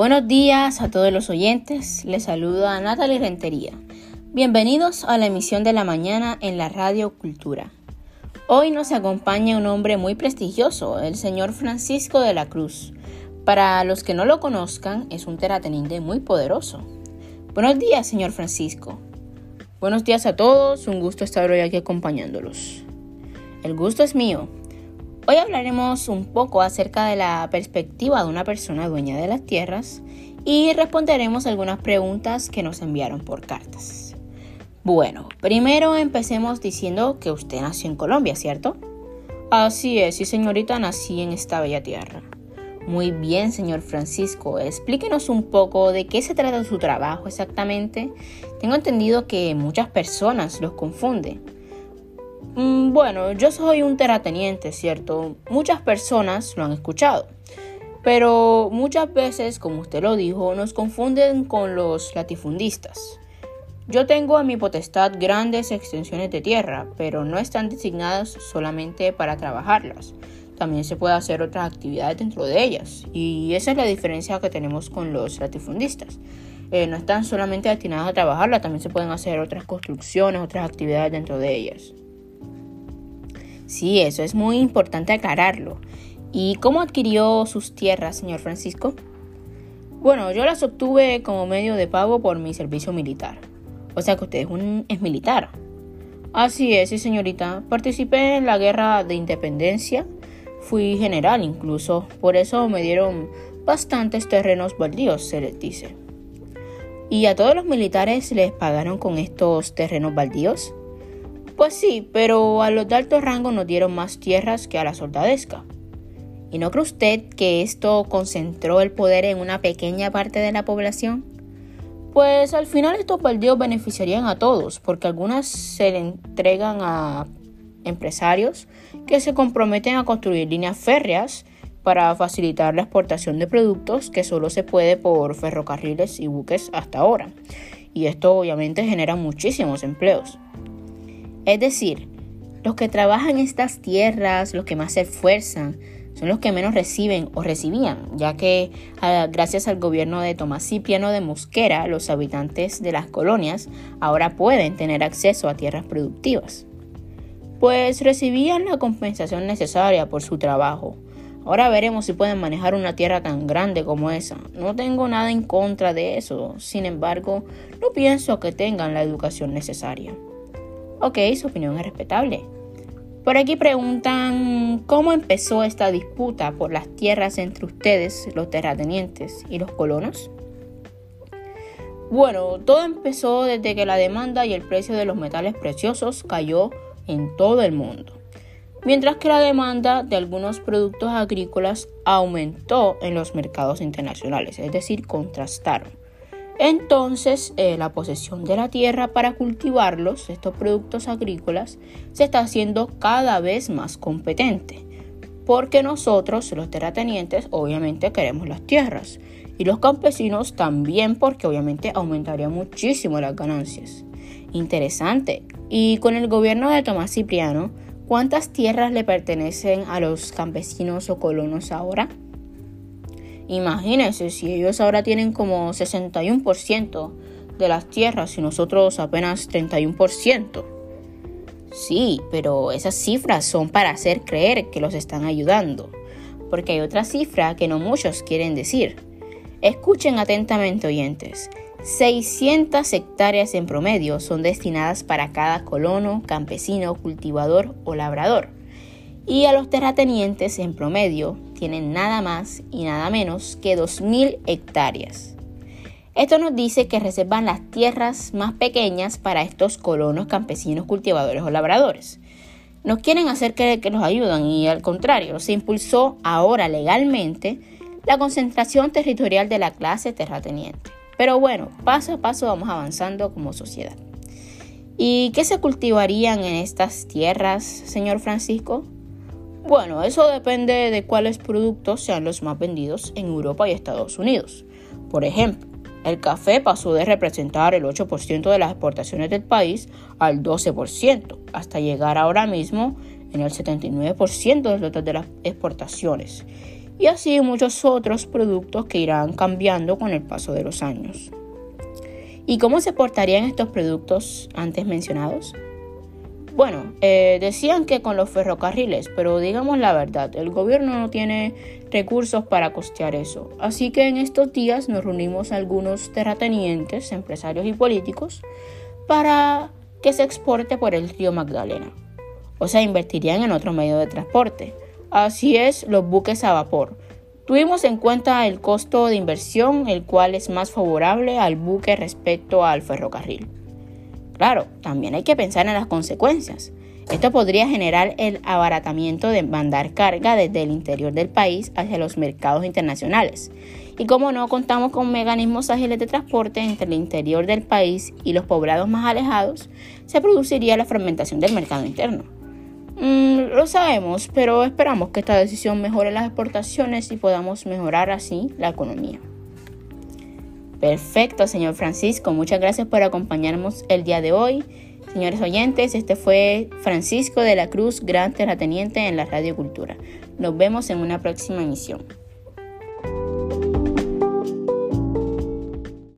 Buenos días a todos los oyentes, les saluda Natalie Rentería. Bienvenidos a la emisión de la mañana en la Radio Cultura. Hoy nos acompaña un hombre muy prestigioso, el señor Francisco de la Cruz. Para los que no lo conozcan, es un terrateniente muy poderoso. Buenos días, señor Francisco. Buenos días a todos, un gusto estar hoy aquí acompañándolos. El gusto es mío. Hoy hablaremos un poco acerca de la perspectiva de una persona dueña de las tierras y responderemos algunas preguntas que nos enviaron por cartas. Bueno, primero empecemos diciendo que usted nació en Colombia, ¿cierto? Así es, sí señorita, nací en esta bella tierra. Muy bien, señor Francisco, explíquenos un poco de qué se trata su trabajo exactamente. Tengo entendido que muchas personas los confunden. Mm, bueno, yo soy un terrateniente, ¿cierto? Muchas personas lo han escuchado. Pero muchas veces, como usted lo dijo, nos confunden con los latifundistas. Yo tengo a mi potestad grandes extensiones de tierra, pero no están designadas solamente para trabajarlas. También se puede hacer otras actividades dentro de ellas. Y esa es la diferencia que tenemos con los latifundistas. Eh, no están solamente destinadas a trabajarlas, también se pueden hacer otras construcciones, otras actividades dentro de ellas. Sí, eso es muy importante aclararlo. ¿Y cómo adquirió sus tierras, señor Francisco? Bueno, yo las obtuve como medio de pago por mi servicio militar. O sea que usted es un es militar. Así es, sí, señorita. Participé en la guerra de independencia. Fui general incluso. Por eso me dieron bastantes terrenos baldíos, se les dice. ¿Y a todos los militares les pagaron con estos terrenos baldíos? Pues sí, pero a los de alto rango nos dieron más tierras que a la soldadesca. ¿Y no cree usted que esto concentró el poder en una pequeña parte de la población? Pues al final estos baldíos beneficiarían a todos, porque algunas se le entregan a empresarios que se comprometen a construir líneas férreas para facilitar la exportación de productos que solo se puede por ferrocarriles y buques hasta ahora. Y esto obviamente genera muchísimos empleos. Es decir, los que trabajan estas tierras, los que más se esfuerzan, son los que menos reciben o recibían, ya que ah, gracias al gobierno de Tomás Cipriano de Mosquera, los habitantes de las colonias ahora pueden tener acceso a tierras productivas. Pues recibían la compensación necesaria por su trabajo. Ahora veremos si pueden manejar una tierra tan grande como esa. No tengo nada en contra de eso, sin embargo, no pienso que tengan la educación necesaria. Ok, su opinión es respetable. Por aquí preguntan cómo empezó esta disputa por las tierras entre ustedes, los terratenientes, y los colonos. Bueno, todo empezó desde que la demanda y el precio de los metales preciosos cayó en todo el mundo, mientras que la demanda de algunos productos agrícolas aumentó en los mercados internacionales, es decir, contrastaron. Entonces, eh, la posesión de la tierra para cultivarlos, estos productos agrícolas, se está haciendo cada vez más competente. Porque nosotros, los terratenientes, obviamente queremos las tierras. Y los campesinos también porque obviamente aumentaría muchísimo las ganancias. Interesante. Y con el gobierno de Tomás Cipriano, ¿cuántas tierras le pertenecen a los campesinos o colonos ahora? Imagínense si ellos ahora tienen como 61% de las tierras y nosotros apenas 31%. Sí, pero esas cifras son para hacer creer que los están ayudando, porque hay otra cifra que no muchos quieren decir. Escuchen atentamente oyentes. 600 hectáreas en promedio son destinadas para cada colono, campesino, cultivador o labrador. Y a los terratenientes en promedio tienen nada más y nada menos que 2.000 hectáreas. Esto nos dice que reservan las tierras más pequeñas para estos colonos, campesinos, cultivadores o labradores. Nos quieren hacer creer que nos ayudan y al contrario, se impulsó ahora legalmente la concentración territorial de la clase terrateniente. Pero bueno, paso a paso vamos avanzando como sociedad. ¿Y qué se cultivarían en estas tierras, señor Francisco? Bueno, eso depende de cuáles productos sean los más vendidos en Europa y Estados Unidos. Por ejemplo, el café pasó de representar el 8% de las exportaciones del país al 12%, hasta llegar ahora mismo en el 79% del total de las exportaciones. y así muchos otros productos que irán cambiando con el paso de los años. ¿Y cómo se portarían estos productos antes mencionados? Bueno, eh, decían que con los ferrocarriles, pero digamos la verdad, el gobierno no tiene recursos para costear eso. Así que en estos días nos reunimos algunos terratenientes, empresarios y políticos para que se exporte por el río Magdalena. O sea, invertirían en otro medio de transporte. Así es, los buques a vapor. Tuvimos en cuenta el costo de inversión, el cual es más favorable al buque respecto al ferrocarril. Claro, también hay que pensar en las consecuencias. Esto podría generar el abaratamiento de mandar carga desde el interior del país hacia los mercados internacionales. Y como no contamos con mecanismos ágiles de transporte entre el interior del país y los poblados más alejados, se produciría la fragmentación del mercado interno. Mm, lo sabemos, pero esperamos que esta decisión mejore las exportaciones y podamos mejorar así la economía. Perfecto, señor Francisco. Muchas gracias por acompañarnos el día de hoy. Señores oyentes, este fue Francisco de la Cruz, gran terrateniente en la Radio Cultura. Nos vemos en una próxima emisión.